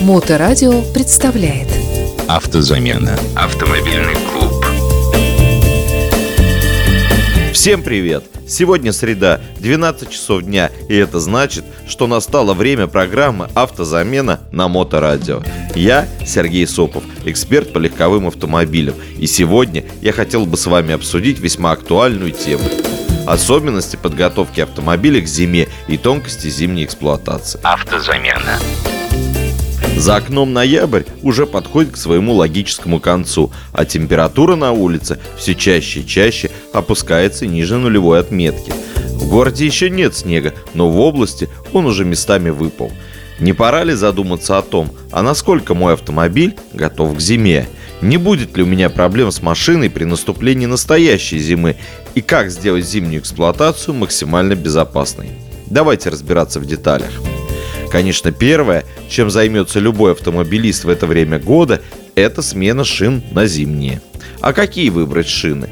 Моторадио представляет Автозамена. Автомобильный клуб. Всем привет! Сегодня среда, 12 часов дня, и это значит, что настало время программы «Автозамена» на Моторадио. Я Сергей Сопов, эксперт по легковым автомобилям, и сегодня я хотел бы с вами обсудить весьма актуальную тему – особенности подготовки автомобиля к зиме и тонкости зимней эксплуатации. Автозамена. За окном ноябрь уже подходит к своему логическому концу, а температура на улице все чаще и чаще опускается ниже нулевой отметки. В городе еще нет снега, но в области он уже местами выпал. Не пора ли задуматься о том, а насколько мой автомобиль готов к зиме? Не будет ли у меня проблем с машиной при наступлении настоящей зимы? И как сделать зимнюю эксплуатацию максимально безопасной? Давайте разбираться в деталях. Конечно, первое, чем займется любой автомобилист в это время года, это смена шин на зимние. А какие выбрать шины?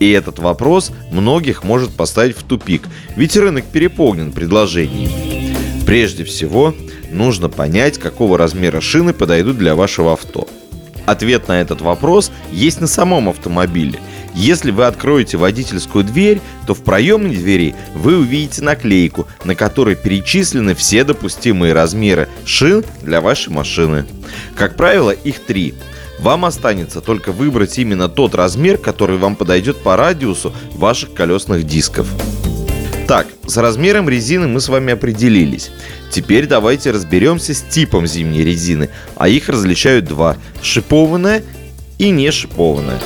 И этот вопрос многих может поставить в тупик, ведь рынок переполнен предложениями. Прежде всего, нужно понять, какого размера шины подойдут для вашего авто. Ответ на этот вопрос есть на самом автомобиле – если вы откроете водительскую дверь, то в проеме двери вы увидите наклейку, на которой перечислены все допустимые размеры шин для вашей машины. Как правило, их три. Вам останется только выбрать именно тот размер, который вам подойдет по радиусу ваших колесных дисков. Так, с размером резины мы с вами определились. Теперь давайте разберемся с типом зимней резины, а их различают два – шипованная и не шипованная.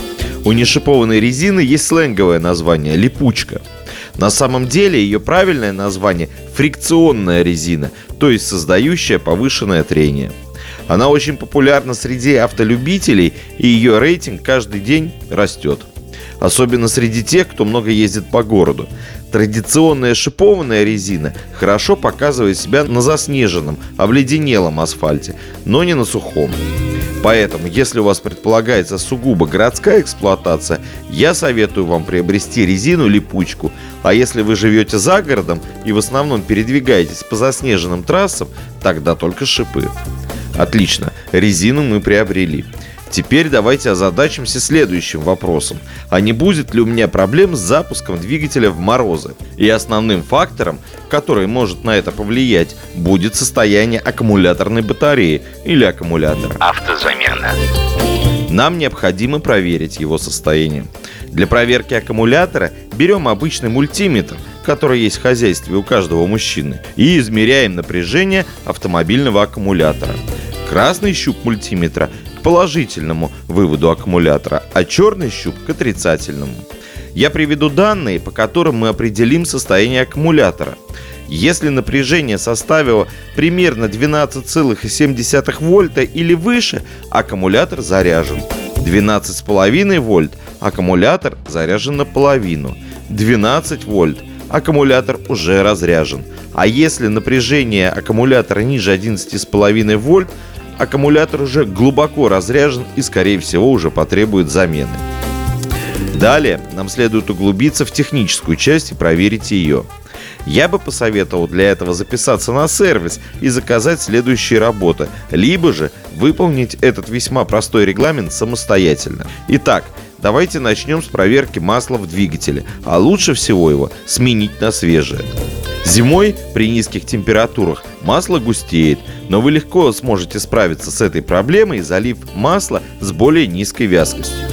У нешипованной резины есть сленговое название – липучка. На самом деле ее правильное название – фрикционная резина, то есть создающая повышенное трение. Она очень популярна среди автолюбителей, и ее рейтинг каждый день растет. Особенно среди тех, кто много ездит по городу. Традиционная шипованная резина хорошо показывает себя на заснеженном, обледенелом асфальте, но не на сухом. Поэтому, если у вас предполагается сугубо городская эксплуатация, я советую вам приобрести резину-липучку. А если вы живете за городом и в основном передвигаетесь по заснеженным трассам, тогда только шипы. Отлично, резину мы приобрели. Теперь давайте озадачимся следующим вопросом. А не будет ли у меня проблем с запуском двигателя в морозы? И основным фактором, который может на это повлиять, будет состояние аккумуляторной батареи или аккумулятора. Автозамена. Нам необходимо проверить его состояние. Для проверки аккумулятора берем обычный мультиметр, который есть в хозяйстве у каждого мужчины, и измеряем напряжение автомобильного аккумулятора. Красный щуп мультиметра положительному выводу аккумулятора, а черный щуп к отрицательному. Я приведу данные, по которым мы определим состояние аккумулятора. Если напряжение составило примерно 12,7 вольта или выше, аккумулятор заряжен. 12,5 вольт аккумулятор заряжен наполовину. 12 вольт аккумулятор уже разряжен. А если напряжение аккумулятора ниже 11,5 вольт, аккумулятор уже глубоко разряжен и, скорее всего, уже потребует замены. Далее нам следует углубиться в техническую часть и проверить ее. Я бы посоветовал для этого записаться на сервис и заказать следующие работы, либо же выполнить этот весьма простой регламент самостоятельно. Итак, давайте начнем с проверки масла в двигателе, а лучше всего его сменить на свежее. Зимой при низких температурах масло густеет, но вы легко сможете справиться с этой проблемой, залив масло с более низкой вязкостью.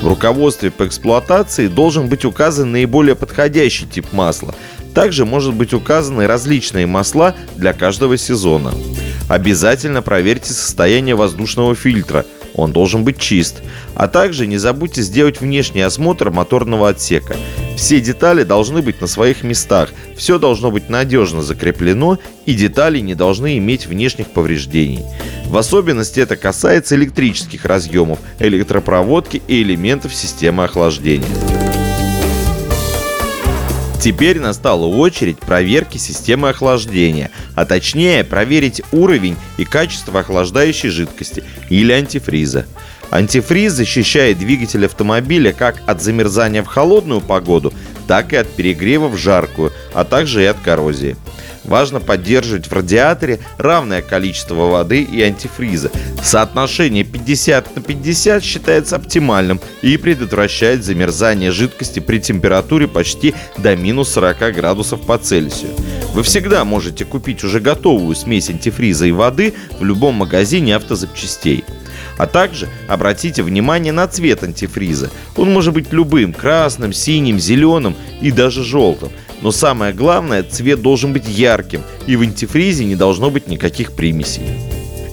В руководстве по эксплуатации должен быть указан наиболее подходящий тип масла. Также может быть указаны различные масла для каждого сезона. Обязательно проверьте состояние воздушного фильтра – он должен быть чист. А также не забудьте сделать внешний осмотр моторного отсека. Все детали должны быть на своих местах, все должно быть надежно закреплено и детали не должны иметь внешних повреждений. В особенности это касается электрических разъемов, электропроводки и элементов системы охлаждения. Теперь настала очередь проверки системы охлаждения, а точнее проверить уровень и качество охлаждающей жидкости или антифриза. Антифриз защищает двигатель автомобиля как от замерзания в холодную погоду, так и от перегрева в жаркую, а также и от коррозии. Важно поддерживать в радиаторе равное количество воды и антифриза. Соотношение 50 на 50 считается оптимальным и предотвращает замерзание жидкости при температуре почти до минус 40 градусов по Цельсию. Вы всегда можете купить уже готовую смесь антифриза и воды в любом магазине автозапчастей. А также обратите внимание на цвет антифриза. Он может быть любым – красным, синим, зеленым и даже желтым. Но самое главное, цвет должен быть ярким, и в антифризе не должно быть никаких примесей.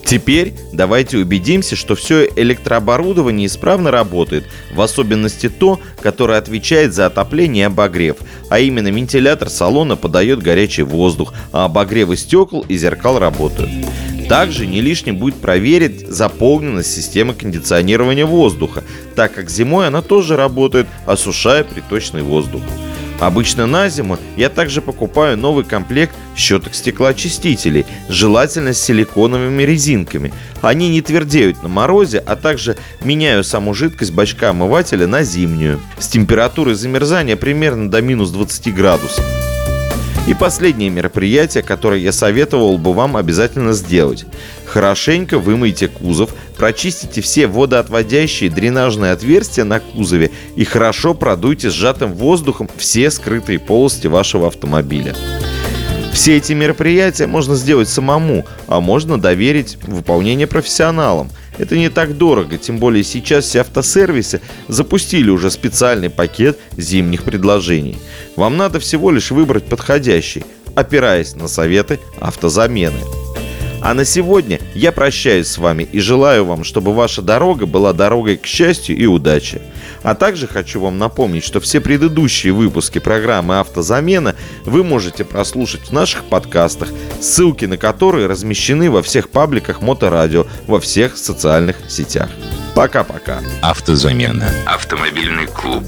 Теперь давайте убедимся, что все электрооборудование исправно работает, в особенности то, которое отвечает за отопление и обогрев, а именно вентилятор салона подает горячий воздух, а обогревы стекол и зеркал работают. Также не лишним будет проверить заполненность системы кондиционирования воздуха, так как зимой она тоже работает, осушая приточный воздух. Обычно на зиму я также покупаю новый комплект щеток стеклоочистителей, желательно с силиконовыми резинками. Они не твердеют на морозе, а также меняю саму жидкость бачка омывателя на зимнюю. С температурой замерзания примерно до минус 20 градусов. И последнее мероприятие, которое я советовал бы вам обязательно сделать. Хорошенько вымойте кузов, прочистите все водоотводящие дренажные отверстия на кузове и хорошо продуйте сжатым воздухом все скрытые полости вашего автомобиля. Все эти мероприятия можно сделать самому, а можно доверить выполнение профессионалам. Это не так дорого, тем более сейчас все автосервисы запустили уже специальный пакет зимних предложений. Вам надо всего лишь выбрать подходящий, опираясь на советы автозамены. А на сегодня я прощаюсь с вами и желаю вам, чтобы ваша дорога была дорогой к счастью и удаче. А также хочу вам напомнить, что все предыдущие выпуски программы «Автозамена» вы можете прослушать в наших подкастах, ссылки на которые размещены во всех пабликах Моторадио, во всех социальных сетях. Пока-пока. Автозамена. Автомобильный клуб.